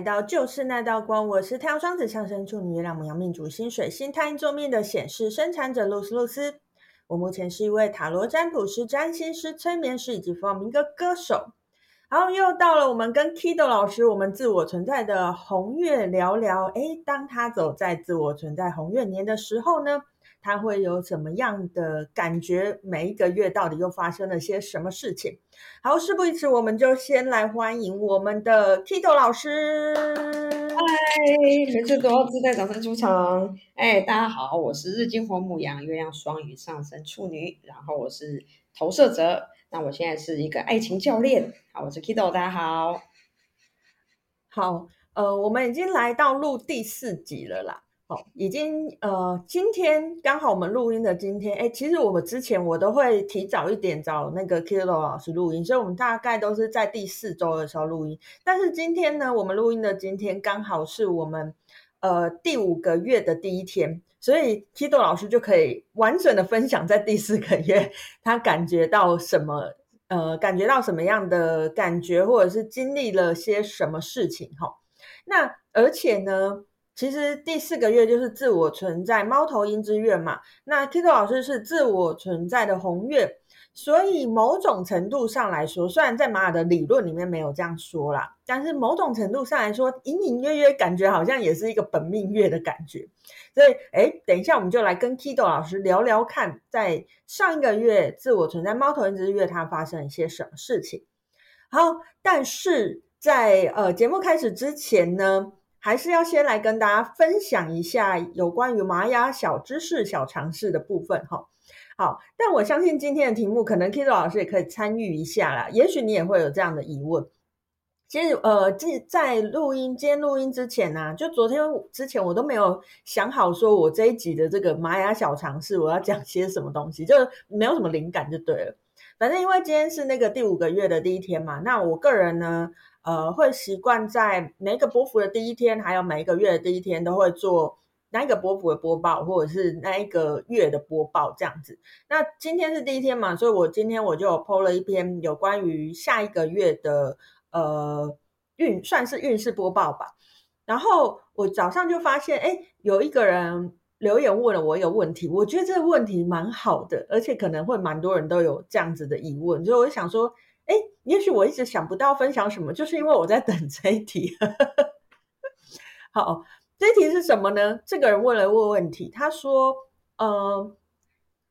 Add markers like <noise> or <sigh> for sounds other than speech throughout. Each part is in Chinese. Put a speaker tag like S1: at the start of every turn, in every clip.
S1: 来到就是那道光，我是太阳双子上升处女月亮母羊命主星水星太阴坐命的显示生产者露丝露丝。我目前是一位塔罗占卜师、占星师、催眠师以及弗朗明哥歌手。然后又到了我们跟 Kido 老师我们自我存在的红月聊聊。诶，当他走在自我存在红月年的时候呢，他会有怎么样的感觉？每一个月到底又发生了些什么事情？好，事不宜迟，我们就先来欢迎我们的 Kido 老师。
S2: 嗨，每次都要自带掌声出场。哎，大家好，我是日金火母羊，月亮双鱼上升处女，然后我是投射者。那我现在是一个爱情教练。好，我是 Kido，大家好。
S1: 好，呃，我们已经来到录第四集了啦。哦，已经呃，今天刚好我们录音的今天，哎，其实我们之前我都会提早一点找那个 Kido 老师录音，所以我们大概都是在第四周的时候录音。但是今天呢，我们录音的今天刚好是我们呃第五个月的第一天，所以 Kido 老师就可以完整的分享在第四个月他感觉到什么，呃，感觉到什么样的感觉，或者是经历了些什么事情哈、那而且呢，其实第四个月就是自我存在猫头鹰之月嘛，那 Kido 老师是自我存在的红月，所以某种程度上来说，虽然在玛雅的理论里面没有这样说啦，但是某种程度上来说，隐隐约约感觉好像也是一个本命月的感觉。所以，哎，等一下我们就来跟 Kido 老师聊聊看，在上一个月自我存在猫头鹰之月，它发生了一些什么事情。好，但是在呃节目开始之前呢，还是要先来跟大家分享一下有关于玛雅小知识、小常识的部分哈。好，但我相信今天的题目可能 Kido 老师也可以参与一下啦。也许你也会有这样的疑问。其实呃，在录音今天录音之前呢、就昨天之前我都没有想好说我这一集的这个玛雅小常识我要讲些什么东西，就没有什么灵感就对了。反正因为今天是那个第五个月的第一天嘛，那我个人呢。呃，会习惯在每一个波幅的第一天，还有每一个月的第一天，都会做那一个波幅的播报，或者是那一个月的播报这样子。那今天是第一天嘛，所以我今天我就有 po 了一篇有关于下一个月的呃运，算是运势播报吧。然后我早上就发现，哎，有一个人留言问了我一个问题，我觉得这个问题蛮好的，而且可能会蛮多人都有这样子的疑问，所以我想说。哎，也许我一直想不到分享什么，就是因为我在等这一题。好，这一题是什么呢？这个人问了问问题，他说：“呃，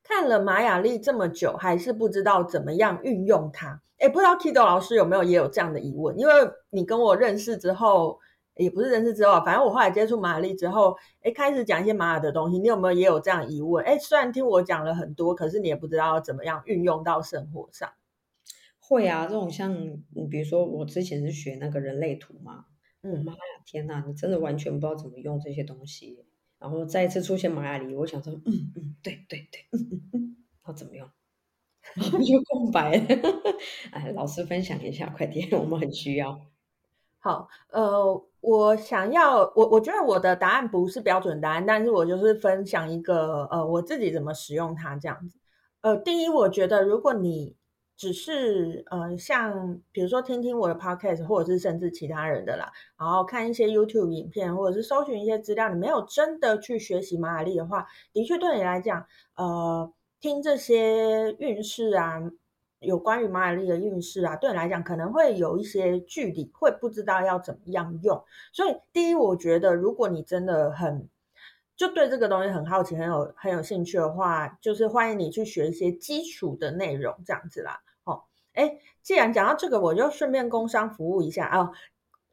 S1: 看了玛雅历这么久，还是不知道怎么样运用它。”哎，不知道 Kido 老师有没有也有这样的疑问？因为你跟我认识之后，也不是认识之后，反正我后来接触玛雅历之后，哎，开始讲一些玛雅的东西，你有没有也有这样疑问？哎，虽然听我讲了很多，可是你也不知道怎么样运用到生活上。
S2: 会啊，这种像你比如说我之前是学那个人类图嘛，嗯，妈呀，天哪，你真的完全不知道怎么用这些东西。然后再一次出现玛雅历，我想说，嗯嗯，对对对，嗯嗯嗯，<laughs> 要怎么用？<laughs> 就空白。哎，老师分享一下，快点，我们很需要。
S1: 好，呃，我想要，我我觉得我的答案不是标准答案，但是我就是分享一个，呃，我自己怎么使用它这样子。呃，第一，我觉得如果你只是呃，像比如说听听我的 podcast，或者是甚至其他人的啦，然后看一些 YouTube 影片，或者是搜寻一些资料，你没有真的去学习玛雅丽的话，的确对你来讲，呃，听这些运势啊，有关于玛雅丽的运势啊，对你来讲可能会有一些距离，会不知道要怎么样用。所以第一，我觉得如果你真的很就对这个东西很好奇，很有很有兴趣的话，就是欢迎你去学一些基础的内容，这样子啦。哎，既然讲到这个，我就顺便工商服务一下啊！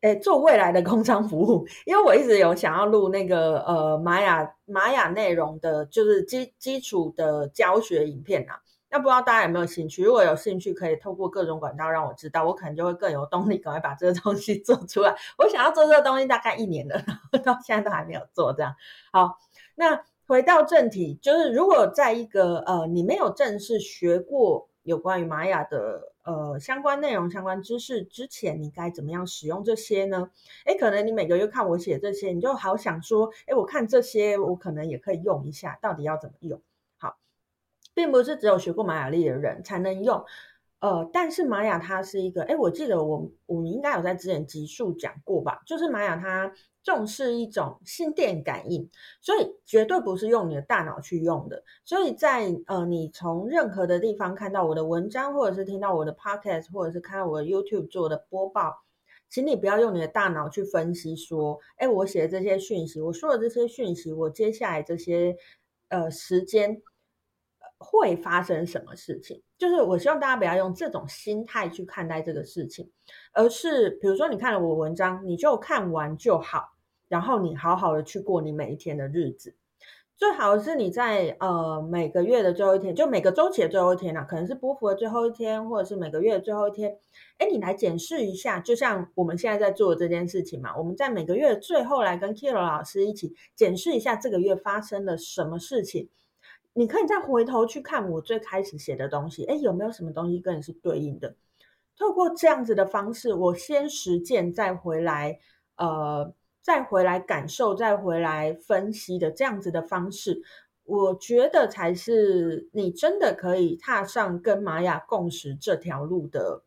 S1: 哎，做未来的工商服务，<laughs> 因为我一直有想要录那个呃玛雅玛雅内容的，就是基基础的教学影片啊。那不知道大家有没有兴趣？如果有兴趣，可以透过各种管道让我知道，我可能就会更有动力，赶快把这个东西 <laughs> 做出来。我想要做这个东西大概一年了，到现在都还没有做，这样。好，那回到正题，就是如果在一个呃你没有正式学过有关于玛雅的。呃，相关内容、相关知识之前，你该怎么样使用这些呢？诶，可能你每个月看我写这些，你就好想说，诶，我看这些，我可能也可以用一下，到底要怎么用？好，并不是只有学过玛雅历的人才能用。呃，但是玛雅它是一个，哎，我记得我我们应该有在之前集数讲过吧，就是玛雅它重视一种心电感应，所以绝对不是用你的大脑去用的。所以在呃，你从任何的地方看到我的文章，或者是听到我的 podcast，或者是看到我的 YouTube 做的播报，请你不要用你的大脑去分析说，哎，我写的这些讯息，我说的这些讯息，我接下来这些呃时间。会发生什么事情？就是我希望大家不要用这种心态去看待这个事情，而是比如说你看了我文章，你就看完就好，然后你好好的去过你每一天的日子。最好是你在呃每个月的最后一天，就每个周期的最后一天啊，可能是波幅的最后一天，或者是每个月的最后一天，哎，你来检视一下，就像我们现在在做的这件事情嘛，我们在每个月最后来跟 Kilo 老师一起检视一下这个月发生了什么事情。你可以再回头去看我最开始写的东西，哎，有没有什么东西跟你是对应的？透过这样子的方式，我先实践，再回来，呃，再回来感受，再回来分析的这样子的方式，我觉得才是你真的可以踏上跟玛雅共识这条路的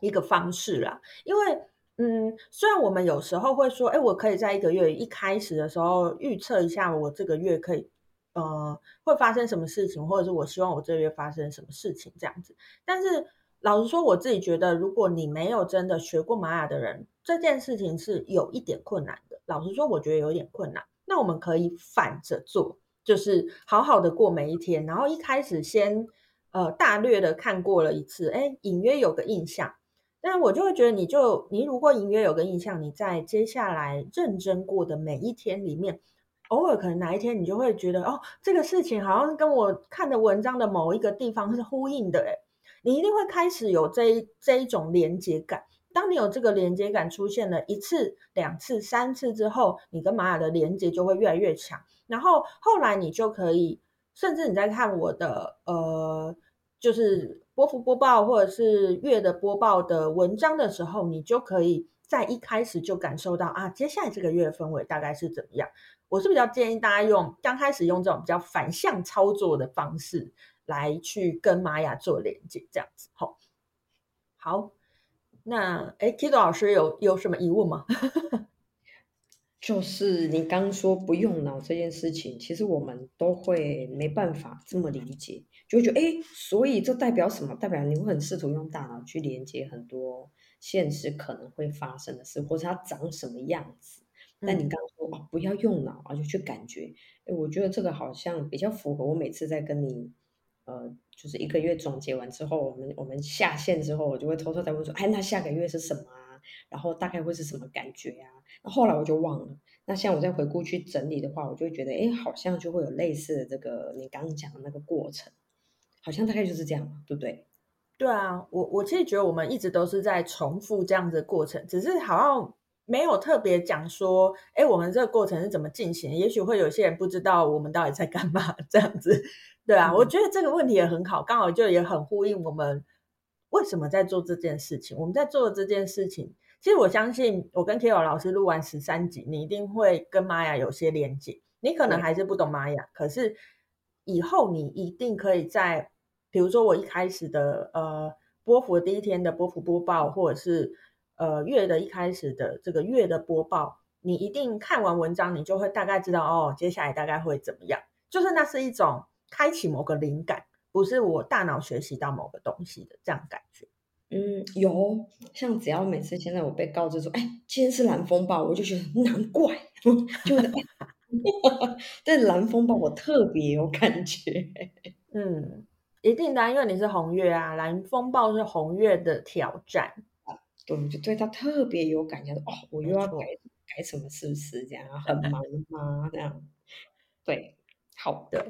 S1: 一个方式啦。因为，嗯，虽然我们有时候会说，哎，我可以在一个月一开始的时候预测一下，我这个月可以。呃，会发生什么事情，或者是我希望我这个月发生什么事情这样子。但是老实说，我自己觉得，如果你没有真的学过玛雅的人，这件事情是有一点困难。老实说，我觉得有点困难。那我们可以反着做，就是好好的过每一天，然后一开始先呃大略的看过了一次，哎，隐约有个印象。但我就会觉得，你就你如果隐约有个印象，你在接下来认真过的每一天里面。偶尔可能哪一天你就会觉得哦，这个事情好像是跟我看的文章的某一个地方是呼应的诶，你一定会开始有这一这一种连接感。当你有这个连接感出现了一次、两次、三次之后，你跟玛雅的连接就会越来越强。然后后来你就可以，甚至你在看我的呃，就是波幅播报或者是月的播报的文章的时候，你就可以在一开始就感受到啊，接下来这个月的氛围大概是怎么样。我是比较建议大家用刚开始用这种比较反向操作的方式来去跟玛雅做连接，这样子。好，好，那哎，Kido 老师有有什么疑问吗？<laughs>
S2: 就是你刚说不用脑这件事情，其实我们都会没办法这么理解，就会觉得哎，所以这代表什么？代表你会很试图用大脑去连接很多现实可能会发生的事，或者它长什么样子。但你刚刚说哦，不要用脑啊，就去感觉。哎，我觉得这个好像比较符合我每次在跟你，呃，就是一个月总结完之后，我们我们下线之后，我就会偷偷在问说，哎，那下个月是什么啊？然后大概会是什么感觉啊？那后来我就忘了。那像我再回顾去整理的话，我就会觉得，哎，好像就会有类似的这个你刚刚讲的那个过程，好像大概就是这样，对不对？
S1: 对啊，我我其实觉得我们一直都是在重复这样子的过程，只是好像。没有特别讲说，哎，我们这个过程是怎么进行？也许会有些人不知道我们到底在干嘛，这样子，对啊，嗯、我觉得这个问题也很好，刚好就也很呼应我们为什么在做这件事情。我们在做的这件事情，其实我相信，我跟 Kiro 老师录完十三集，你一定会跟玛雅有些连接。你可能还是不懂玛雅，可是以后你一定可以在，比如说我一开始的呃波幅第一天的波幅播报，或者是。呃，月的一开始的这个月的播报，你一定看完文章，你就会大概知道哦，接下来大概会怎么样。就是那是一种开启某个灵感，不是我大脑学习到某个东西的这样感觉。
S2: 嗯，有，像只要每次现在我被告知说，哎，今天是蓝风暴，我就觉得难怪，就对 <laughs> 蓝风暴我特别有感觉。
S1: 嗯，一定的，因为你是红月啊，蓝风暴是红月的挑战。
S2: 对，就对他特别有感觉，哦，我又要改改什么，是不是这样？很忙吗？这样，对，好的，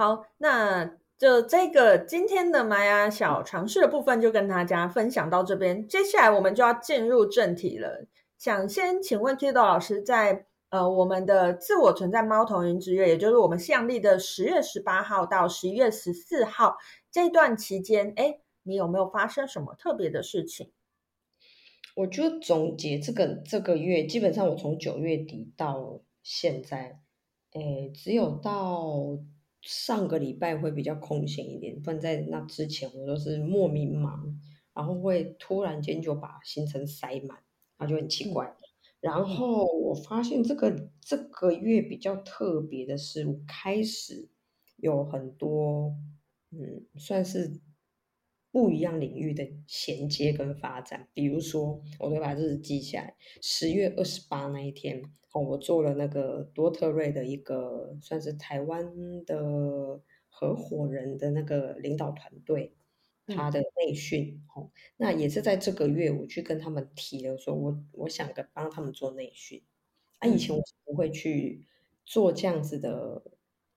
S1: 好，那就这个今天的玛雅小尝试的部分就跟大家分享到这边，接下来我们就要进入正题了。想先请问 Kido 老师在，呃我们的自我存在猫头鹰之月，也就是我们西洋历的十月十八号到十一月十四号这段期间，哎，你有没有发生什么特别的事情？
S2: 我就总结这个这个月，基本上我从九月底到现在，哎，只有到上个礼拜会比较空闲一点，不然在那之前我都是莫名忙，然后会突然间就把行程塞满，然后就很奇怪。嗯、然后我发现这个这个月比较特别的是，我开始有很多嗯，算是。不一样领域的衔接跟发展，比如说，我都把日子记下来。十月二十八那一天，哦，我做了那个多特瑞的一个，算是台湾的合伙人的那个领导团队，他的内训。哦、嗯，那也是在这个月，我去跟他们提了，说我我想跟帮他们做内训。啊，以前我是不会去做这样子的，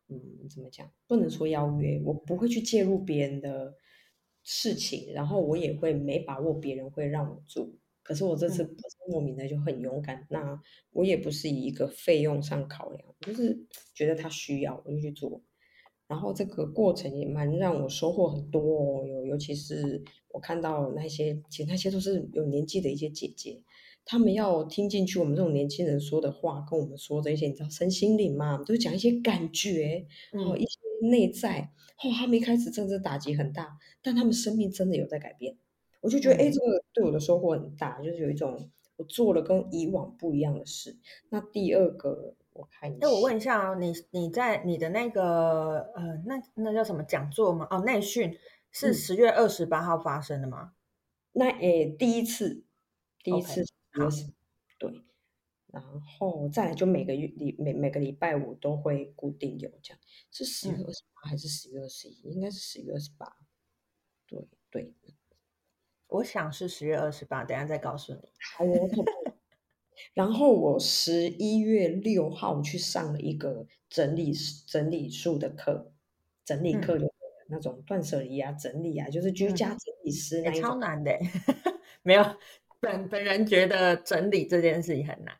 S2: 嗯，怎么讲？不能说邀约，我不会去介入别人的。事情，然后我也会没把握别人会让我做，可是我这次不是莫名的就很勇敢，嗯、那我也不是以一个费用上考量，就是觉得他需要我就去做，然后这个过程也蛮让我收获很多哦，尤尤其是我看到那些，其实那些都是有年纪的一些姐姐，她们要听进去我们这种年轻人说的话，跟我们说这些，你知道身心灵嘛，都讲一些感觉，然后一些内在。哦，他们一开始真的打击很大，但他们生命真的有在改变，我就觉得，哎、嗯，这个对我的收获很大，就是有一种我做了跟以往不一样的事。那第二个，我看一下，
S1: 那我问一下啊，你你在你的那个呃，那那叫什么讲座吗？哦，内训是十月二十八号发生的吗？
S2: 嗯、那诶，第一次，第一次
S1: ，okay,
S2: 对。然后再来就每个月礼每每个礼拜五都会固定有这样，是十月二十八还是十月二十一？应该是十月二十八。对对，
S1: 我想是十月二十八，等下再告诉你。
S2: 好哦。<laughs> 然后我十一月六号去上了一个整理整理术的课，整理课就那种断舍离啊、整理啊，就是居家整理师那、嗯欸、
S1: 超难的，<laughs> 没有本本人觉得整理这件事情很难。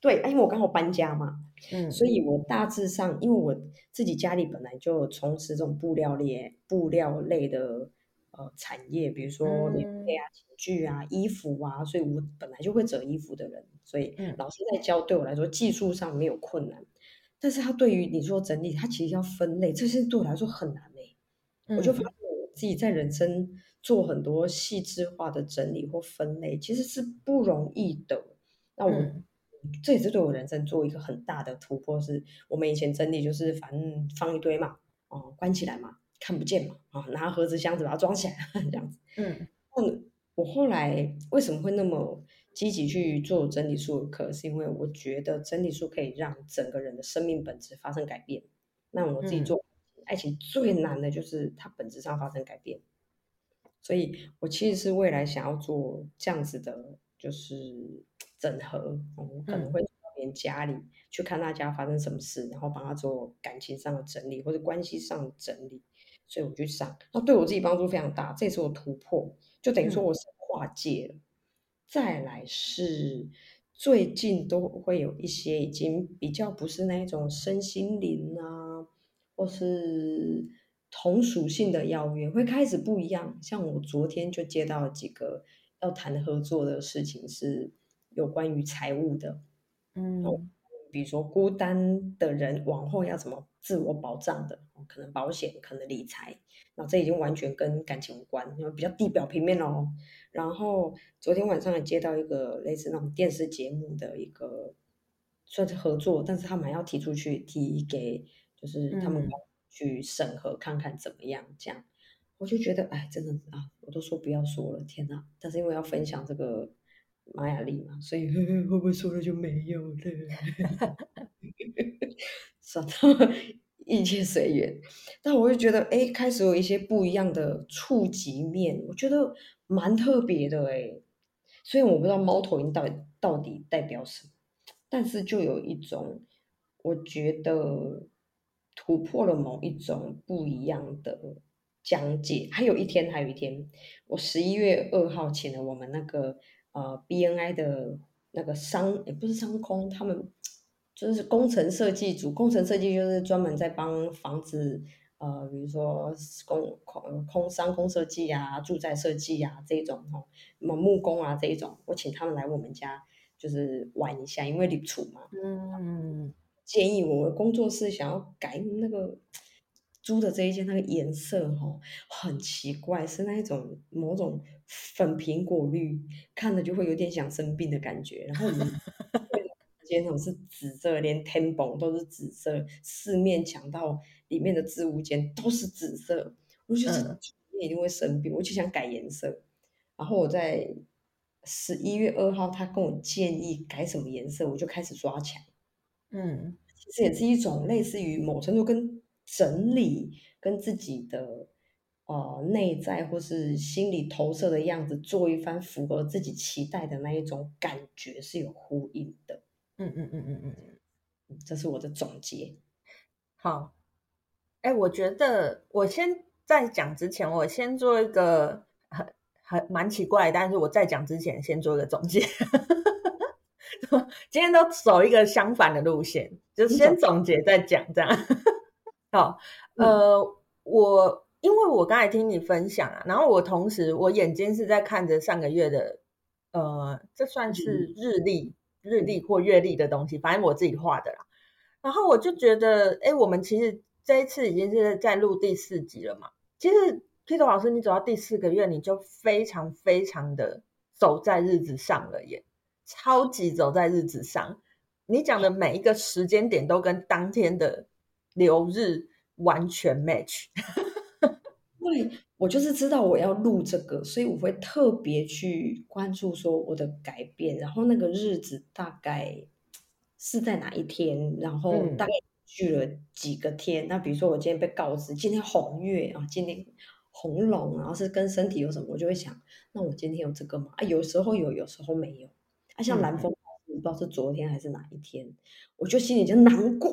S2: 对，因为我刚好搬家嘛，嗯，所以我大致上，因为我自己家里本来就从事这种布料类、布料类的呃产业，比如说棉被啊、寝具啊、衣服啊，所以我本来就会折衣服的人，所以老师在教，对我来说技术上没有困难，但是他对于你说整理，他其实要分类，这些对我来说很难嘞，嗯，我就发现我自己在人生做很多细致化的整理或分类，其实是不容易的，那我。嗯这也是对我人生做一个很大的突破。是我们以前整理就是反正放一堆嘛，哦，关起来嘛，看不见嘛，啊、哦，拿盒子箱子把它装起来 <laughs> 这样子。嗯，那我后来为什么会那么积极去做整理术的课？是因为我觉得整理术可以让整个人的生命本质发生改变。那我自己做爱情最难的就是它本质上发生改变，所以我其实是未来想要做这样子的，就是。整合，我、嗯、可能会到别人家里去看大家发生什么事，然后帮他做感情上的整理或者关系上的整理，所以我去上，那对我自己帮助非常大，这也是我突破，就等于说我是跨界了。嗯、再来是最近都会有一些已经比较不是那种身心灵啊，或是同属性的邀约，会开始不一样。像我昨天就接到几个要谈合作的事情是。有关于财务的，嗯，比如说孤单的人往后要怎么自我保障的，可能保险，可能理财，那这已经完全跟感情无关，因为比较地表平面哦。然后昨天晚上也接到一个类似那种电视节目的一个算是合作，但是他们还要提出去提给，就是他们去审核看看怎么样，这样、嗯、我就觉得哎，真的啊，我都说不要说了，天哪！但是因为要分享这个。玛雅历嘛，所以呵呵 <laughs> 会不会说了就没有了？算了，一切随缘。但我就觉得，哎，开始有一些不一样的触及面，我觉得蛮特别的哎。虽然我不知道猫头鹰到底到底代表什么，但是就有一种，我觉得突破了某一种不一样的讲解。还有一天，还有一天，我十一月二号请了我们那个。呃，BNI 的那个商也不是商空，他们就是工程设计组。工程设计就是专门在帮房子，呃，比如说工空空商空设计啊、住宅设计啊这种哦，什么木工啊这一种，我请他们来我们家就是玩一下，因为立处嘛，嗯，建议我们工作室想要改那个租的这一间那个颜色哦，很奇怪，是那一种某种粉苹果绿，看了就会有点想生病的感觉。然后我们 <laughs> 间那种是紫色，连天棚都是紫色，四面墙到里面的置物间都是紫色，我就觉得一定会生病，我就想改颜色。然后我在十一月二号，他跟我建议改什么颜色，我就开始刷墙。嗯，其实也是一种类似于某程度跟整理，跟自己的呃内在或是心理投射的样子做一番符合自己期待的那一种感觉是有呼应的。嗯嗯嗯嗯嗯嗯，这是我的总结。
S1: 好，哎，我觉得我先在讲之前，我先做一个很很蛮奇怪，但是我在讲之前先做一个总结。<laughs> 今天都走一个相反的路线，就是先总结再讲这样。好，呃，我因为我刚才听你分享啊，然后我同时我眼睛是在看着上个月的，呃，这算是日历、日历或月历的东西，反正我自己画的啦。然后我就觉得，哎，我们其实这一次已经是在录第四集了嘛。其实 Peter 老师，你走到第四个月，你就非常非常的走在日子上了耶。超级走在日子上，你讲的每一个时间点都跟当天的流日完全 match。<laughs>
S2: 对，我就是知道我要录这个，所以我会特别去关注说我的改变，然后那个日子大概是在哪一天，然后大概去了几个天。嗯、那比如说我今天被告知今天红月啊，今天红龙，然后是跟身体有什么，我就会想，那我今天有这个吗？啊，有时候有，有时候没有。啊像蓝风，不知道是昨天还是哪一天，嗯、我就心里就难怪，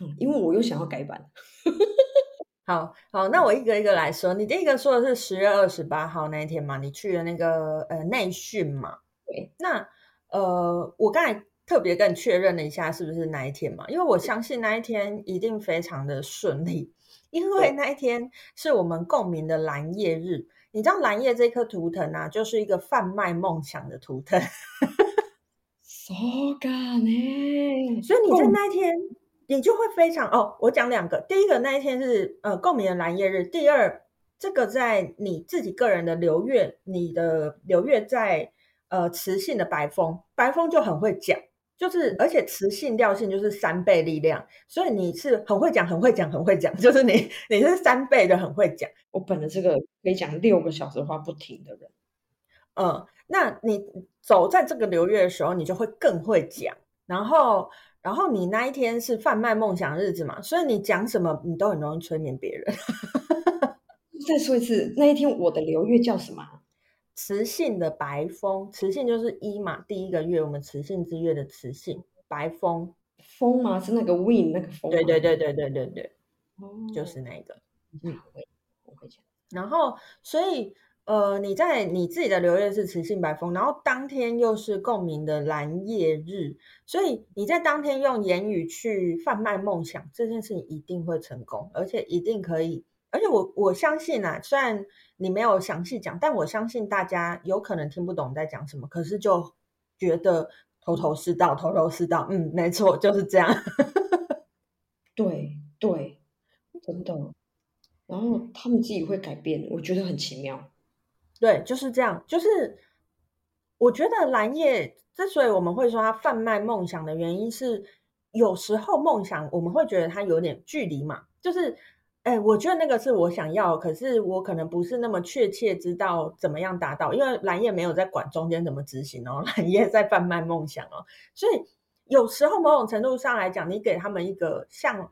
S2: 嗯，因为我又想要改版。<laughs>
S1: 好好，那我一个一个来说。你第一个说的是十月二十八号那一天嘛？你去了那个呃内训嘛？对。那呃，我刚才特别跟你确认了一下，是不是那一天嘛？因为我相信那一天一定非常的顺利，<laughs> 因为那一天是我们共鸣的蓝夜日。你知道蓝夜这颗图腾啊，就是一个贩卖梦想的图腾。<laughs>
S2: 好感呢，
S1: 所以你在那一天，你就会非常哦。我讲两个，第一个那一天是呃共鸣的蓝夜日，第二这个在你自己个人的流月，你的流月在呃磁性的白风，白风就很会讲，就是而且磁性调性就是三倍力量，所以你是很会讲，很会讲，很会讲，<laughs> 就是你你是三倍的很会讲。
S2: 我本来是个可以讲六个小时话不停的人，
S1: 嗯。那你走在这个流月的时候，你就会更会讲。然后，然后你那一天是贩卖梦想的日子嘛，所以你讲什么，你都很容易催眠别人。<laughs>
S2: 再说一次，那一天我的流月叫什么？
S1: 磁性的白风，磁性就是一嘛，第一个月我们磁性之月的磁性白风，
S2: 风吗？是那个 wind 那个风？
S1: 对对对对对对对，哦，就是那个。
S2: 嗯，我会讲。
S1: 然后，所以。呃，你在你自己的流月是磁性白风，然后当天又是共鸣的蓝夜日，所以你在当天用言语去贩卖梦想，这件事情一定会成功，而且一定可以。而且我我相信啊，虽然你没有详细讲，但我相信大家有可能听不懂在讲什么，可是就觉得头头是道，头头是道。嗯，没错，就是这样。<laughs>
S2: 对对，真的。然后他们自己会改变，我觉得很奇妙。
S1: 对，就是这样。就是我觉得蓝叶之所以我们会说它贩卖梦想的原因是，有时候梦想我们会觉得它有点距离嘛。就是，哎，我觉得那个是我想要，可是我可能不是那么确切知道怎么样达到，因为蓝叶没有在管中间怎么执行哦，<laughs> 蓝叶在贩卖梦想哦。所以有时候某种程度上来讲，你给他们一个像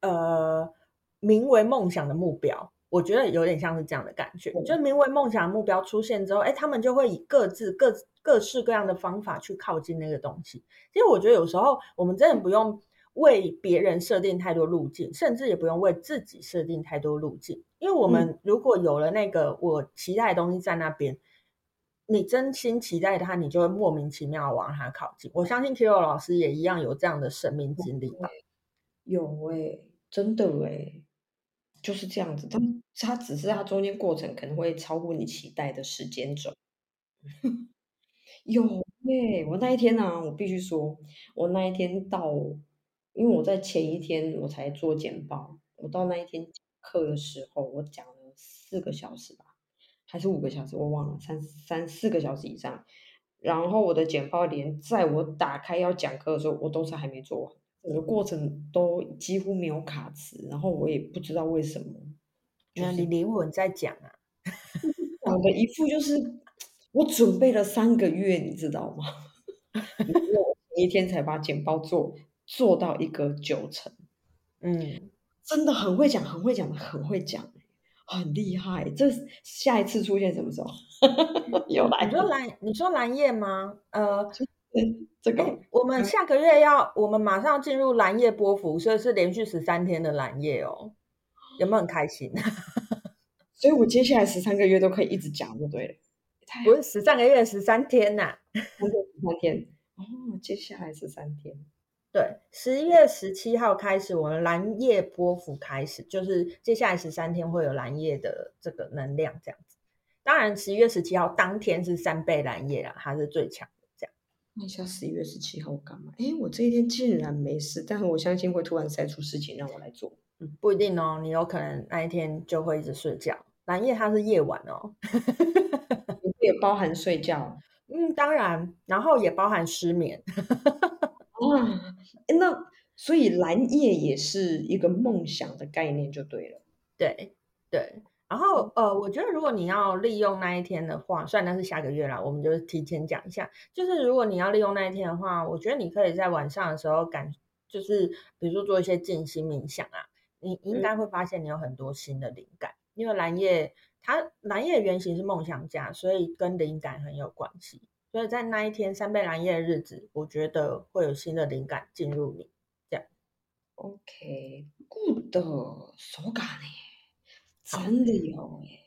S1: 呃名为梦想的目标。我觉得有点像是这样的感觉，就名为梦想的目标出现之后，哎，他们就会以各自各各式各样的方法去靠近那个东西。其实我觉得有时候我们真的不用为别人设定太多路径，甚至也不用为自己设定太多路径，因为我们如果有了那个我期待的东西在那边，你真心期待它，你就会莫名其妙往它靠近。我相信 Kito 老师也一样有这样的生命经历吧？
S2: 有诶，真的诶。就是这样子，他他只是他中间过程可能会超过你期待的时间轴。<laughs> 有耶，我那一天呢、啊，我必须说，我那一天到因为我在前一天我才做简报，我到那一天课的时候，我讲了四个小时吧，还是五个小时，我忘了，三三四个小时以上。然后我的简报连在我打开要讲课的时候，我都是还没做完，整个过程都几乎没有卡词，然后我也不知道为什么。
S1: 那、就是、你灵魂在讲啊，<laughs>
S2: 我的一副就是我准备了三个月，你知道吗？<laughs> 我一天才把简报做。做到一个九成，<laughs>
S1: 嗯，
S2: 真的很会讲，很会讲，很会讲，很厉害。这下一次出现什么时候？有蓝？
S1: 你说蓝？你说蓝叶吗？呃，
S2: 这个、
S1: 欸、我们下个月要，我们马上进入蓝夜波幅，所以是连续十三天的蓝夜哦。有没有很开心？<laughs>
S2: 所以我接下来十三个月都可以一直讲，就对了。
S1: 不是十三个月，十三天呐、啊，
S2: 十三天。哦，接下来十三天。
S1: 对，十一月十七号开始，我们蓝夜波幅开始，就是接下来十三天会有蓝夜的这个能量这样子。当然，十一月十七号当天是三倍蓝夜啊，它是最强的。
S2: 那下十一月十七号干嘛？哎，我这一天竟然没事，但是我相信会突然塞出事情让我来做。
S1: 嗯，不一定哦，你有可能那一天就会一直睡觉。蓝夜它是夜晚哦，<laughs>
S2: 也包含睡觉。
S1: 嗯，当然，然后也包含失眠。
S2: 哇，<laughs> 那所以蓝夜也是一个梦想的概念就对了。
S1: 对对，然后呃，我觉得如果你要利用那一天的话，虽然那是下个月啦，我们就提前讲一下。就是如果你要利用那一天的话，我觉得你可以在晚上的时候感，就是比如说做一些静心冥想啊，你应该会发现你有很多新的灵感。嗯、因为蓝叶它蓝叶原型是梦想家，所以跟灵感很有关系。所以在那一天三倍蓝叶的日子，我觉得会有新的灵感进入你，这样。
S2: OK，good，手感呢？真的有 <laughs> 耶，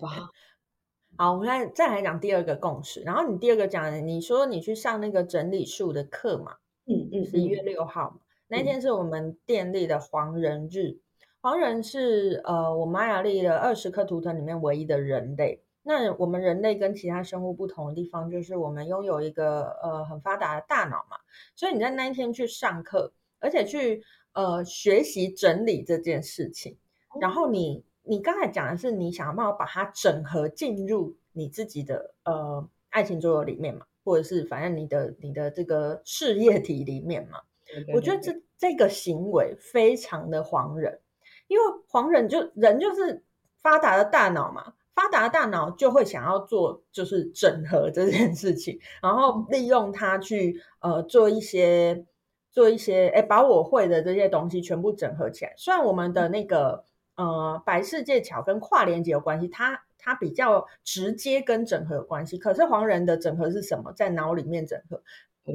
S2: 哇！<laughs>
S1: 好，我们来再来讲第二个共识。然后你第二个讲，你说你去上那个整理术的课嘛？
S2: 嗯嗯，
S1: 十一月六号嘛，那天是我们电力的黄人日。黄人是呃，我玛雅历的二十颗图腾里面唯一的人类。那我们人类跟其他生物不同的地方，就是我们拥有一个呃很发达的大脑嘛，所以你在那一天去上课，而且去呃学习整理这件事情，然后你你刚才讲的是你想要办法把它整合进入你自己的呃爱情桌游里面嘛，或者是反正你的你的这个事业体里面嘛，对对对对，我觉得这这个行为非常的黄人，因为黄人就人就是发达的大脑嘛。发达的大脑就会想要做，就是整合这件事情，然后利用它去呃做一些做一些，哎，把我会的这些东西全部整合起来。虽然我们的那个呃白世界桥跟跨连接有关系，它它比较直接跟整合有关系。可是黄人的整合是什么？在脑里面整合，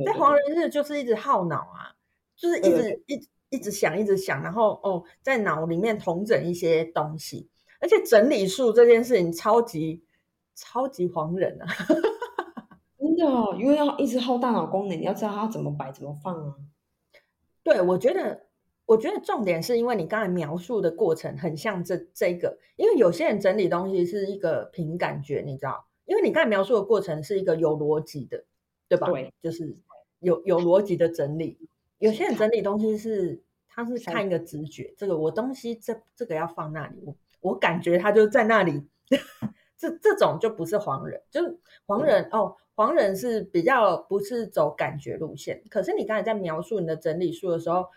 S1: 在黄人日就是一直耗脑啊，就是一直一一直想一直想，然后哦在脑里面同整一些东西。而且整理术这件事情超级超级黄人啊，<laughs>
S2: 真的，因为要一直耗大脑功能，你要知道它怎么摆怎么放啊。
S1: 对，我觉得，我觉得重点是因为你刚才描述的过程很像这这个，因为有些人整理东西是一个凭感觉，你知道，因为你刚才描述的过程是一个有逻辑的，对吧？
S2: 对，
S1: 就是有有逻辑的整理。有些人整理东西是他是看一个直觉，这个我东西这这个要放那里，我。我感觉他就在那里，<laughs> 这这种就不是黄人，就是黄人、嗯、哦。黄人是比较不是走感觉路线，可是你刚才在描述你的整理术的时候，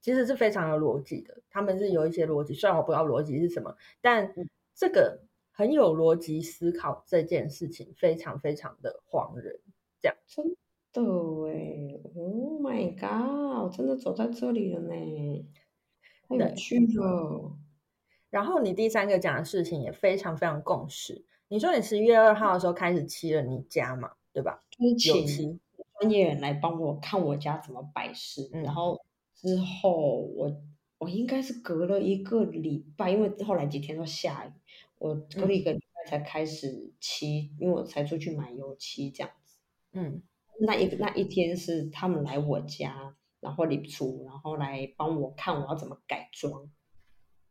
S1: 其实是非常有逻辑的。他们是有一些逻辑，虽然我不知道逻辑是什么，但这个很有逻辑思考这件事情，非常非常的黄人。这样
S2: 真的哎，Oh my god，我真的走在这里了呢，太有趣了。
S1: 然后你第三个讲的事情也非常非常共识。你说你十一月二号的时候开始漆了你家嘛，对吧？
S2: 有请专业人来帮我看我家怎么摆饰。嗯、然后之后我我应该是隔了一个礼拜，因为后来几天都下雨，我隔了一个礼拜才开始漆，嗯、因为我才出去买油漆这样子。
S1: 嗯，
S2: 那一那一天是他们来我家，然后你出，然后来帮我看我要怎么改装。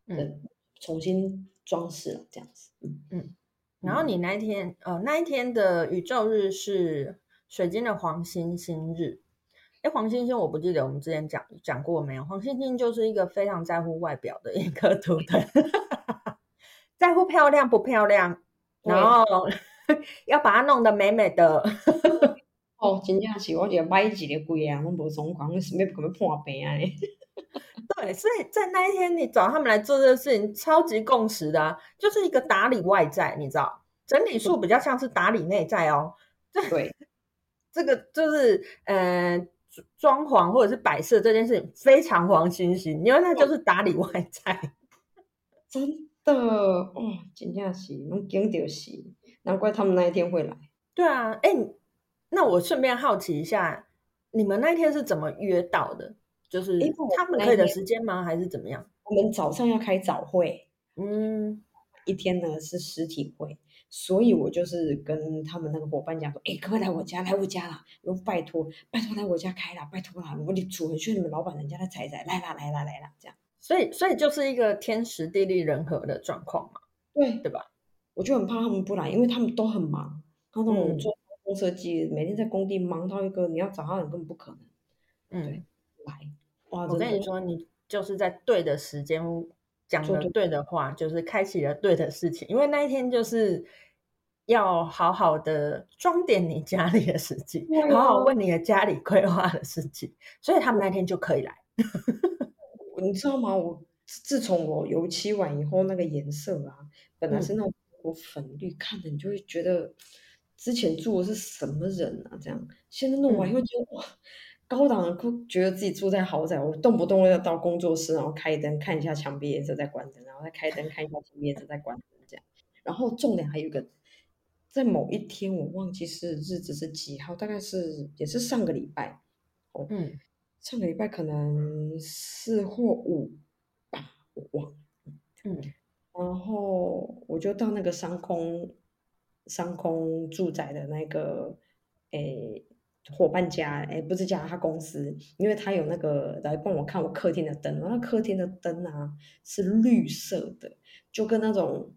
S2: 嗯。重新装饰了，这样子，嗯
S1: 嗯，然后你那一天，呃，那一天的宇宙日是水晶的黄星星日，哎，黄星星，我不记得我们之前讲讲过没有？黄星星就是一个非常在乎外表的一个 <laughs> 图腾，<laughs> 在乎漂亮不漂亮，然后 <laughs> 要把它弄得美美的。
S2: 哦，真正是我觉得买一个贵啊，我无爽快，我是要可要破病啊。
S1: 对，所以在那一天你找他们来做这个事情，超级共识的，啊，就是一个打理外在，你知道，整理术比较像是打理内在哦。
S2: 对，
S1: 这个就是呃。装潢或者是摆设这件事情非常黄星星，因为那就是打理外在，<laughs>
S2: 真的哦，真的是，能惊到死，难怪他们那一天会来。
S1: 对啊，哎，那我顺便好奇一下，你们那一天是怎么约到的？就是他们可以的时间吗？还是怎么样？
S2: 我们早上要开早会，嗯，一天呢是实体会。所以我就是跟他们那个伙伴讲说，哎，可不可以来我家？来我家啦，我拜托，拜托来我家开啦，拜托啦，我你主人去你们老板人家的财仔，来啦，来啦，来啦，这样。
S1: 所以，所以就是一个天时地利人和的状况嘛，
S2: 对
S1: 对吧？
S2: 我就很怕他们不来，因为他们都很忙，刚刚我们做工设计，每天在工地忙到一个，你要找他人根本不可能。嗯，对，来，
S1: 哇，我跟你说，你就是在对的时间。讲了对的话，就是开启了对的事情。因为那一天就是要好好的装点你家里的事情，好好为你的家里规划的事情，所以他们那天就可以来。<laughs>
S2: 你知道吗？我自从我油漆完以后，那个颜色啊，本来是那种我粉绿，看着你就会觉得之前住的是什么人啊？这样，现在弄完以后就哇。高档的，觉得自己住在豪宅，我动不动要到工作室，然后开灯看一下墙壁颜色，再关灯，然后再开灯看一下墙壁颜色，再关灯，这样。然后重点还有一个，在某一天我忘记是日子是几号，大概是也是上个礼拜，哦，嗯，上个礼拜可能四或五吧，我忘了，嗯，然后我就到那个商空商空住宅的那个，诶。伙伴家，哎，不是家，他公司，因为他有那个来帮我看我客厅的灯，然后客厅的灯啊是绿色的，就跟那种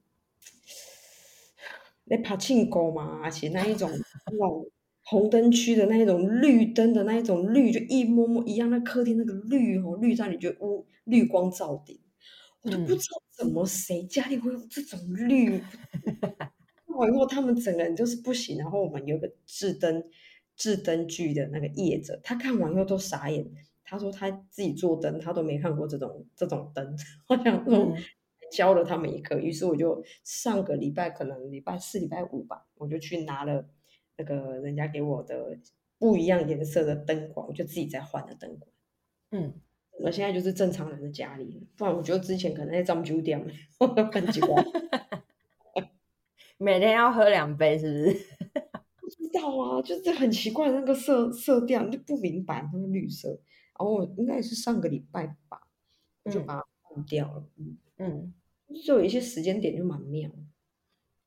S2: 那帕庆狗嘛，而且那一种 <laughs> 那种红灯区的那一种绿灯的那一种绿，就一摸摸一样。那客厅那个绿哦，绿在你觉得呜，绿光照顶，我都不知道怎么谁家里会有这种绿。<laughs> 看完以后，他们整个人就是不行，然后我们有个制灯。制灯具的那个业者，他看完以后都傻眼。他说他自己做灯，他都没看过这种这种灯。我想说教了他们一课，于是我就上个礼拜，可能礼拜四、礼拜五吧，我就去拿了那个人家给我的不一样颜色的灯管，我就自己再换了灯管。嗯，我现在就是正常人的家里，不然我觉得之前可能在装酒店，<laughs> 很奇怪。<laughs>
S1: 每天要喝两杯，是不是？
S2: 知道啊，就是很奇怪那个色色调，就不明白那个绿色。然后我应该也是上个礼拜吧，我就把它换掉了。嗯嗯，就有一些时间点就蛮妙。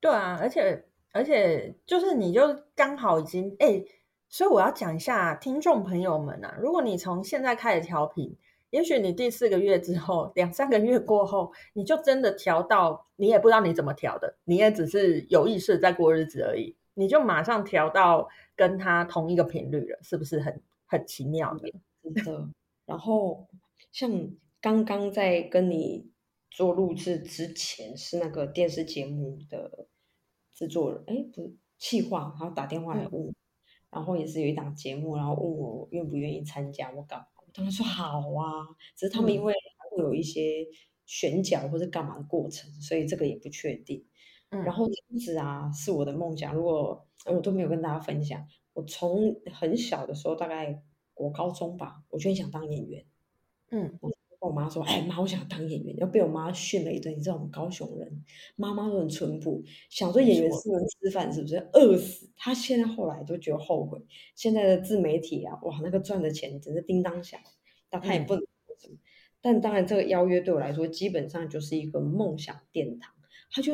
S1: 对啊，而且而且就是你就刚好已经哎，所以我要讲一下听众朋友们啊，如果你从现在开始调频，也许你第四个月之后，两三个月过后，你就真的调到你也不知道你怎么调的，你也只是有意识在过日子而已。你就马上调到跟他同一个频率了，是不是很很奇妙的？
S2: 真的。然后像刚刚在跟你做录制之前，是那个电视节目的制作人，哎，不是企划，然后打电话来问，嗯、然后也是有一档节目，然后问我愿不愿意参加，我搞，我当时说好啊，只是他们因为会有一些选角或者干嘛的过程，嗯、所以这个也不确定。然后这样子啊，是我的梦想。如果我都没有跟大家分享，我从很小的时候，大概国高中吧，我就很想当演员。嗯，我跟我妈说：“哎妈，我想当演员。”要被我妈训了一顿。你知道我们高雄人妈妈都很淳朴，想说演员是能吃饭，是不是饿死？她现在后来都觉得后悔。现在的自媒体啊，哇，那个赚的钱真是叮当响，但她也不能说什么。嗯、但当然，这个邀约对我来说，基本上就是一个梦想殿堂。他就。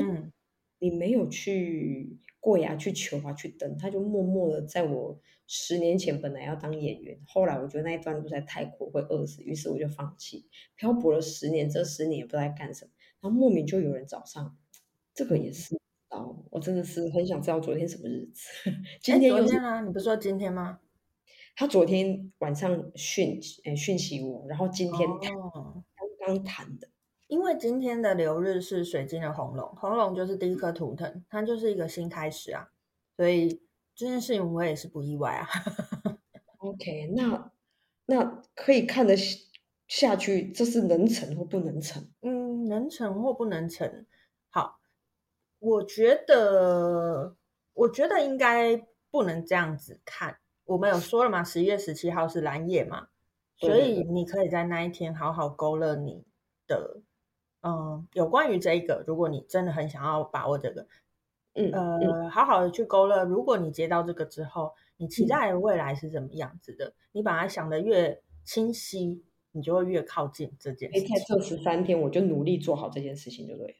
S2: 嗯你没有去跪啊，去求啊，去等，他就默默的在我十年前本来要当演员，后来我觉得那一段路在太苦，会饿死，于是我就放弃，漂泊了十年，这十年也不知道在干什么，然后莫名就有人找上，这个也是哦，我真的是很想知道昨天什么日子，<laughs>
S1: 今天又是、欸、昨天啊，你不是说今天吗？
S2: 他昨天晚上讯诶讯息我，然后今天刚刚谈的。
S1: 因为今天的流日是水晶的红龙，红龙就是第一颗图腾，它就是一个新开始啊，所以这件事情我也是不意外啊。
S2: OK，那那可以看得下去，这是能成或不能成？
S1: 嗯，能成或不能成？好，我觉得，我觉得应该不能这样子看。我们有说了嘛，十一月十七号是蓝夜嘛，所以你可以在那一天好好勾勒你的。嗯，有关于这一个，如果你真的很想要把握这个，
S2: 嗯
S1: 呃，
S2: 嗯
S1: 好好的去勾勒。如果你接到这个之后，你期待的未来是怎么样子的？嗯、你把它想的越清晰，你就会越靠近这件事情。
S2: 在这十三天，我就努力做好这件事情，就对。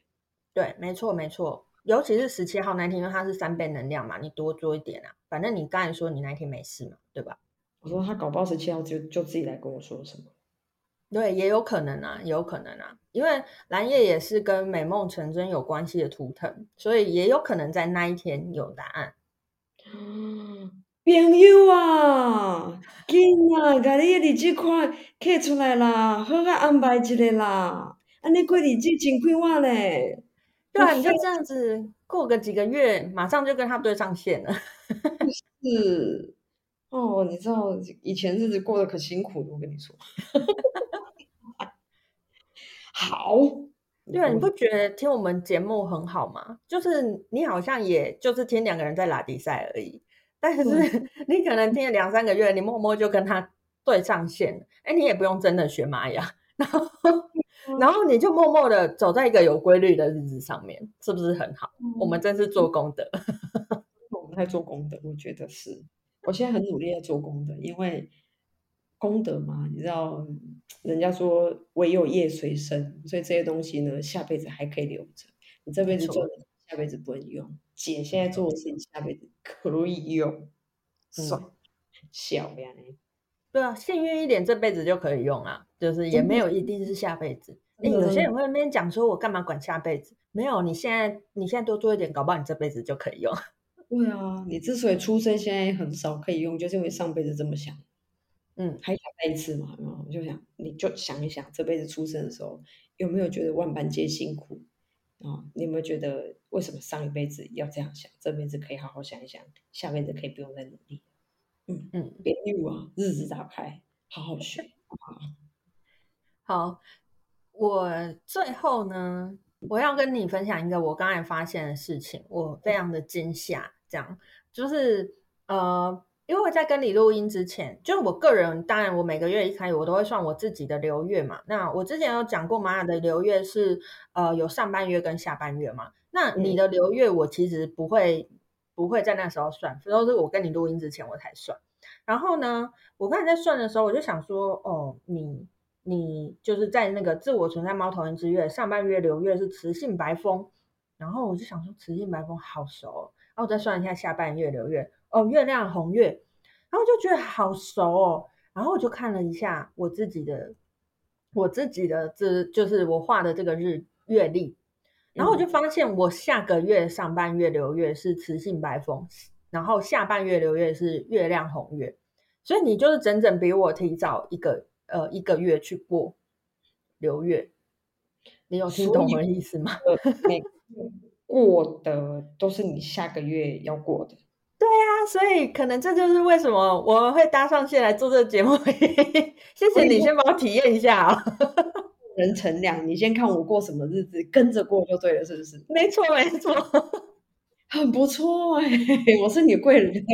S1: 对，没错，没错。尤其是十七号那天，因为它是三倍能量嘛，你多做一点啊。反正你刚才说你那天没事嘛，对吧？
S2: 我说他搞不好十七号就就自己来跟我说什么。
S1: 对，也有可能啊，也有可能啊，因为蓝夜也是跟美梦成真有关系的图腾，所以也有可能在那一天有答案。<gasps>
S2: 朋友啊，紧啊，把你的日子看刻出来啦，好好安排一下啦。安尼过日子真快活嘞。
S1: 对啊，你就这样子过个几个月，马上就跟他对上线了。<laughs>
S2: 是哦，你知道以前日子过得可辛苦了，我跟你说。<laughs> 好，
S1: 对啊，你不觉得听我们节目很好吗？就是你好像也就是听两个人在拉迪赛而已，但是 <laughs> 你可能听了两三个月，你默默就跟他对上线，哎，你也不用真的学玛雅，然后然后你就默默的走在一个有规律的日子上面，是不是很好？嗯、我们真是做功德，<laughs>
S2: 我们在做功德，我觉得是，我现在很努力在做功德，因为。功德嘛，你知道，人家说唯有业随身，所以这些东西呢，下辈子还可以留着。你这辈子做的，下辈子不能用。姐现在做的事情，下辈子可以用。算、嗯、小呀，
S1: 对啊，幸运一点，这辈子就可以用啊。就是也没有一定是下辈子。哎、嗯，有些人会那边讲说，我干嘛管下辈子？没有，你现在你现在多做一点，搞不好你这辈子就可以用。<laughs>
S2: 对啊，你之所以出生现在很少可以用，就是因为上辈子这么想。嗯，还想再一次嘛？我就想，你就想一想，这辈子出生的时候有没有觉得万般皆辛苦啊？你有没有觉得为什么上一辈子要这样想？这辈子可以好好想一想，下辈子可以不用再努力。嗯嗯，别怒啊，日子打开，好好学。<laughs>
S1: 好，我最后呢，我要跟你分享一个我刚才发现的事情，我非常的惊吓。这样就是呃。因为我在跟你录音之前，就我个人，当然我每个月一开始我都会算我自己的流月嘛。那我之前有讲过，玛雅的流月是呃有上半月跟下半月嘛。那你的流月我其实不会不会在那时候算，都是我跟你录音之前我才算。然后呢，我刚才在算的时候，我就想说，哦，你你就是在那个自我存在猫头鹰之月上半月流月是雌性白风，然后我就想说雌性白风好熟哦，然后我再算一下下半月流月。哦，月亮红月，然后就觉得好熟哦，然后我就看了一下我自己的，我自己的这就是我画的这个日月历，然后我就发现我下个月上半月流月是雌性白风，然后下半月流月是月亮红月，所以你就是整整比我提早一个呃一个月去过流月，你有听懂我的意思吗？
S2: 每个 <laughs> 过的都是你下个月要过的。
S1: 所以可能这就是为什么我们会搭上线来做这个节目。谢谢你，先帮我体验一下啊。
S2: 人乘凉，你先看我过什么日子，跟着过就对了，是不是？
S1: 没错，没错，<laughs>
S2: 很不错哎、欸，<laughs> 我是你贵人。<laughs>
S1: 就是。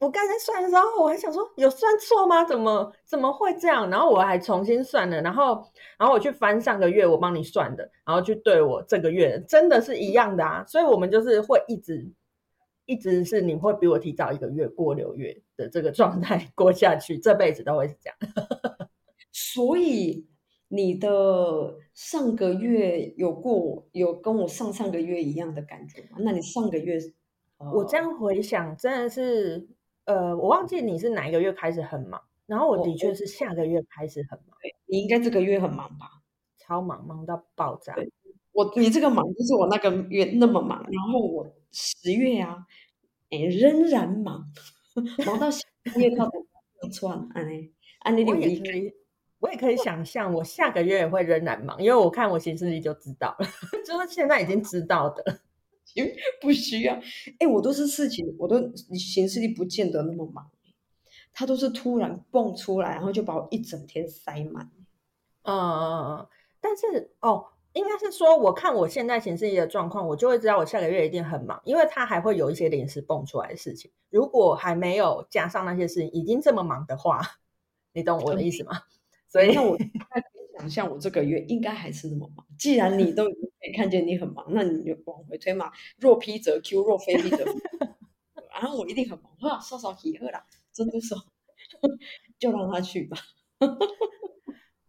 S1: 我刚才算的时候，我还想说有算错吗？怎么怎么会这样？然后我还重新算了，然后然后我去翻上个月我帮你算的，然后去对我这个月真的是一样的啊！所以我们就是会一直一直是你会比我提早一个月过六月的这个状态 <laughs> 过下去，这辈子都会是这样。<laughs>
S2: 所以你的上个月有过有跟我上上个月一样的感觉吗？那你上个月，
S1: 我这样回想真的是。呃，我忘记你是哪一个月开始很忙，然后我的确是下个月开始很忙。
S2: 你应该这个月很忙吧？
S1: 超忙，忙到爆炸。
S2: 我你这个忙就是我那个月那么忙，然后我十月啊，哎，仍然忙。忙到半夜靠等穿，哎，安妮，
S1: 我也可以，我也可以想象，我下个月也会仍然忙，因为我看我行事历就知道了，<laughs> 就是现在已经知道的，<laughs>
S2: 因为不需要。哎，我都是事情，我都行事历不见得那么忙，他都是突然蹦出来，然后就把我一整天塞满。
S1: 嗯嗯嗯，但是哦。应该是说，我看我现在行事历的状况，我就会知道我下个月一定很忙，因为他还会有一些临时蹦出来的事情。如果还没有加上那些事情，已经这么忙的话，你懂我的意思吗？<laughs> 所以，
S2: 那我可以想象，我这个月应该还是那么忙。既然你都可以看见你很忙，那你就往回推嘛。若 P 则 Q，若非 P 则 <laughs> 然后我一定很忙，哈，稍稍体会啦，真的是，<laughs> 就让他去吧。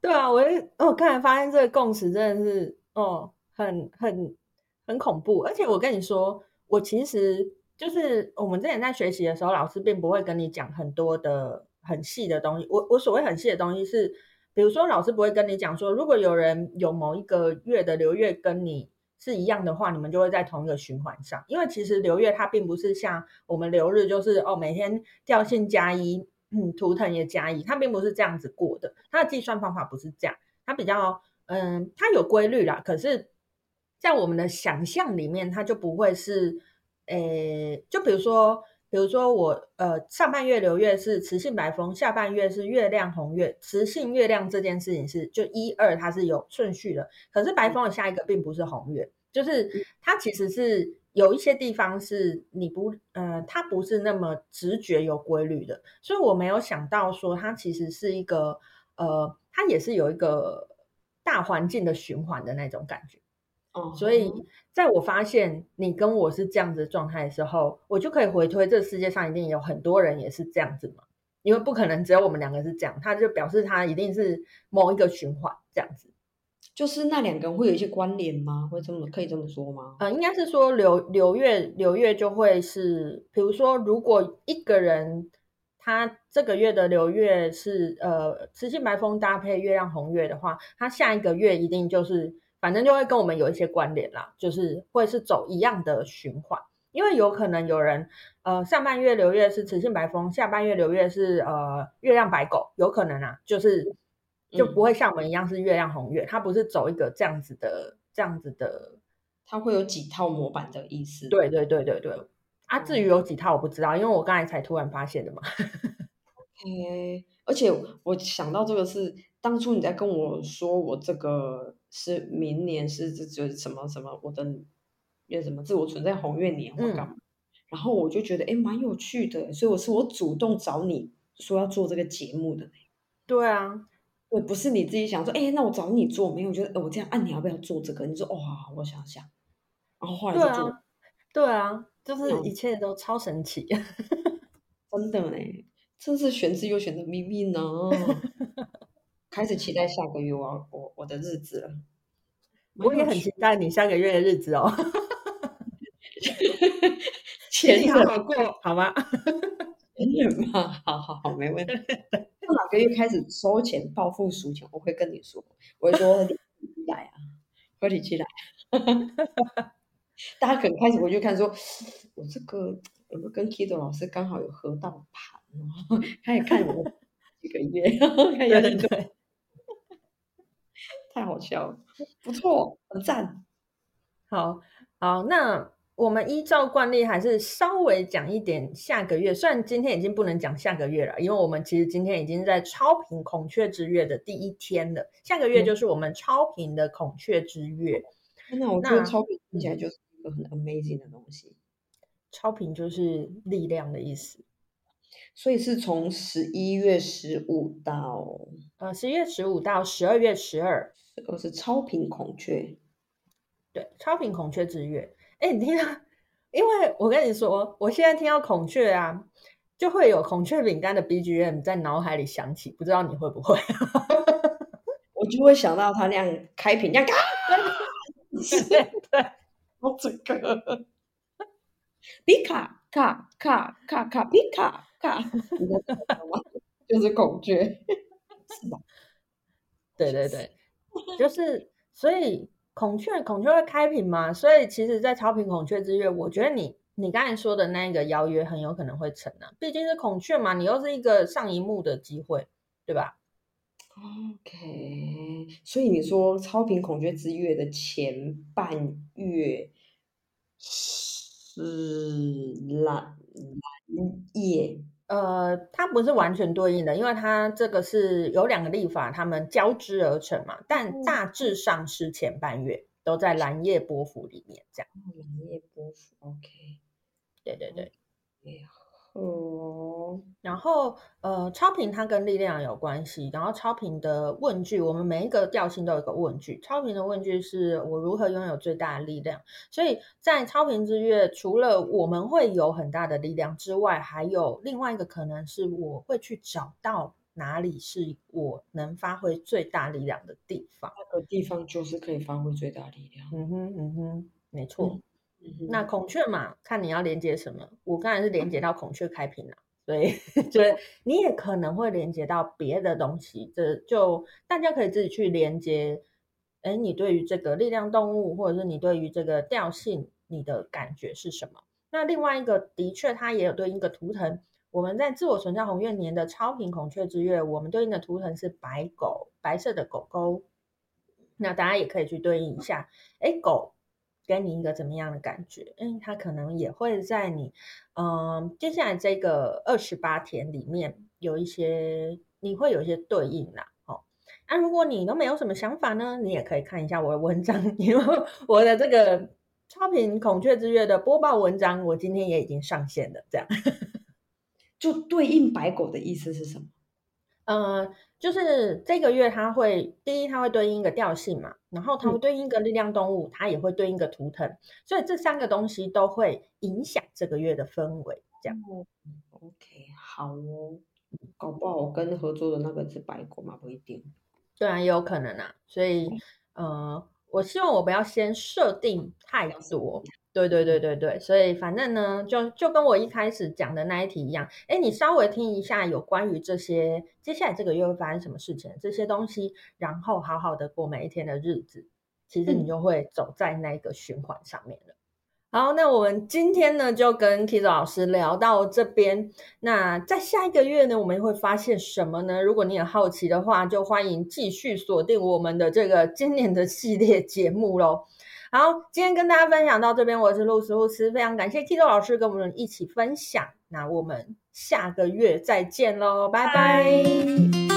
S1: 对啊，我我刚才发现这个共识真的是哦，很很很恐怖。而且我跟你说，我其实就是我们之前在学习的时候，老师并不会跟你讲很多的很细的东西。我我所谓很细的东西是，比如说老师不会跟你讲说，如果有人有某一个月的流月跟你是一样的话，你们就会在同一个循环上。因为其实流月它并不是像我们流日，就是哦每天掉线加一。嗯，图腾也加一，它并不是这样子过的，它的计算方法不是这样，它比较嗯，它有规律啦，可是，在我们的想象里面，它就不会是，诶、欸，就比如说，比如说我呃上半月流月是雌性白风，下半月是月亮红月，雌性月亮这件事情是就一二它是有顺序的，可是白风的下一个并不是红月，就是它其实是。有一些地方是你不，呃，它不是那么直觉有规律的，所以我没有想到说它其实是一个，呃，它也是有一个大环境的循环的那种感觉。哦，所以在我发现你跟我是这样子的状态的时候，我就可以回推，这世界上一定有很多人也是这样子嘛，因为不可能只有我们两个是这样，他就表示他一定是某一个循环这样子。
S2: 就是那两个人会有一些关联吗？会这么可以这么说吗？
S1: 呃，应该是说流流月流月就会是，比如说如果一个人他这个月的流月是呃雌性白风搭配月亮红月的话，他下一个月一定就是反正就会跟我们有一些关联啦，就是会是走一样的循环，因为有可能有人呃上半月流月是雌性白风，下半月流月是呃月亮白狗，有可能啊，就是。就不会像我们一样是月亮红月，嗯、它不是走一个这样子的这样子的，
S2: 它会有几套模板的意思。
S1: 对对对对对。啊，至于有几套我不知道，因为我刚才才突然发现的嘛。
S2: OK，，而且我想到这个是当初你在跟我说我这个是明年是这就是什么什么我的月什么自我存在红月年或干嘛，嗯、然后我就觉得哎蛮有趣的，所以我是我主动找你说要做这个节目的。
S1: 对啊。
S2: 我不是你自己想说，哎、欸，那我找你做，没有，我觉得，我这样，按、啊、你要不要做这个？你说，哦，好好，我想想，然后后来就做。
S1: 对啊，对啊，就是一切都超神奇，<laughs>
S2: 真的嘞，真是玄之又玄的秘密呢。<laughs> 开始期待下个月我我我的日子了。
S1: 我也很期待你下个月的日子哦。<laughs>
S2: 钱
S1: 好好过，好吗？
S2: 钱人嘛，好好好，没问题。哪个月开始收钱报复赎钱？我会跟你说，我会说你来啊，合理起来。大家可能开始回去看说，<sniffs> 我这个有没有跟 Kido 老师刚好有合到盘哦？<laughs> 开始看我几个月，<laughs> 看有点对，<laughs> 太好笑了，不错，很赞。
S1: 好好，那。我们依照惯例，还是稍微讲一点下个月。虽然今天已经不能讲下个月了，因为我们其实今天已经在超频孔雀之月的第一天了。下个月就是我们超频的孔雀之月。
S2: 那、嗯、我觉得超频听起来就个很 amazing 的东西。
S1: 超频就是力量的意思，
S2: 所以是从十一月十五到
S1: 呃十一月十五到十二月十二，
S2: 我是超频孔雀。
S1: 对，超频孔雀之月。哎，你听到？因为我跟你说，我现在听到孔雀啊，就会有孔雀饼干的 BGM 在脑海里响起，不知道你会不会？<laughs>
S2: 我就会想到他那样开屏，这样 <laughs> 嘎，对对，我这个比卡卡卡卡卡比卡卡，<laughs> 就是孔雀，是吧？
S1: 对对对，就是所以。孔雀，孔雀会开屏嘛？所以其实，在超频孔雀之月，我觉得你你刚才说的那个邀约很有可能会成啊，毕竟是孔雀嘛，你又是一个上一幕的机会，对吧
S2: ？OK，所以你说超频孔雀之月的前半月是蓝蓝夜。
S1: 呃，它不是完全对应的，因为它这个是有两个历法，它们交织而成嘛。但大致上是前半月都在蓝夜波幅里面，这样。
S2: 蓝夜波幅，OK。
S1: 对对对。
S2: 哦，
S1: 然后呃，超频它跟力量有关系。然后超频的问句，我们每一个调性都有一个问句。超频的问句是我如何拥有最大的力量？所以在超频之月，除了我们会有很大的力量之外，还有另外一个可能是我会去找到哪里是我能发挥最大力量的地方。
S2: 那个地方就是可以发挥最大力量。
S1: 嗯哼嗯哼，没错。嗯那孔雀嘛，看你要连接什么。我刚才是连接到孔雀开屏了，所以就是你也可能会连接到别的东西。这就大家可以自己去连接。哎，你对于这个力量动物，或者是你对于这个调性，你的感觉是什么？那另外一个，的确它也有对应一个图腾。我们在自我存在红月年的超频孔雀之月，我们对应的图腾是白狗，白色的狗狗。那大家也可以去对应一下。哎，狗。给你一个怎么样的感觉？嗯，它可能也会在你，嗯，接下来这个二十八天里面有一些，你会有一些对应啦。哦，那如果你都没有什么想法呢，你也可以看一下我的文章，因为我的这个超频孔雀之月的播报文章，我今天也已经上线了。这样，<laughs>
S2: 就对应白狗的意思是什么？
S1: 嗯。就是这个月，它会第一，它会对应一个调性嘛，然后它会对应一个力量动物，它也会对应一个图腾，所以这三个东西都会影响这个月的氛围。这样
S2: ，OK，好哦，搞不好我跟合作的那个是白狗嘛，不一定。
S1: 对啊，也有可能啊，所以，呃，我希望我不要先设定太多。对对对对对，所以反正呢，就就跟我一开始讲的那一题一样，哎，你稍微听一下有关于这些接下来这个月会发生什么事情这些东西，然后好好的过每一天的日子，其实你就会走在那个循环上面了。嗯、好，那我们今天呢就跟 Kizo 老师聊到这边，那在下一个月呢，我们会发现什么呢？如果你很好奇的话，就欢迎继续锁定我们的这个今年的系列节目喽。好，今天跟大家分享到这边，我是露丝露丝，非常感谢 tito 老师跟我们一起分享，那我们下个月再见喽，拜。拜。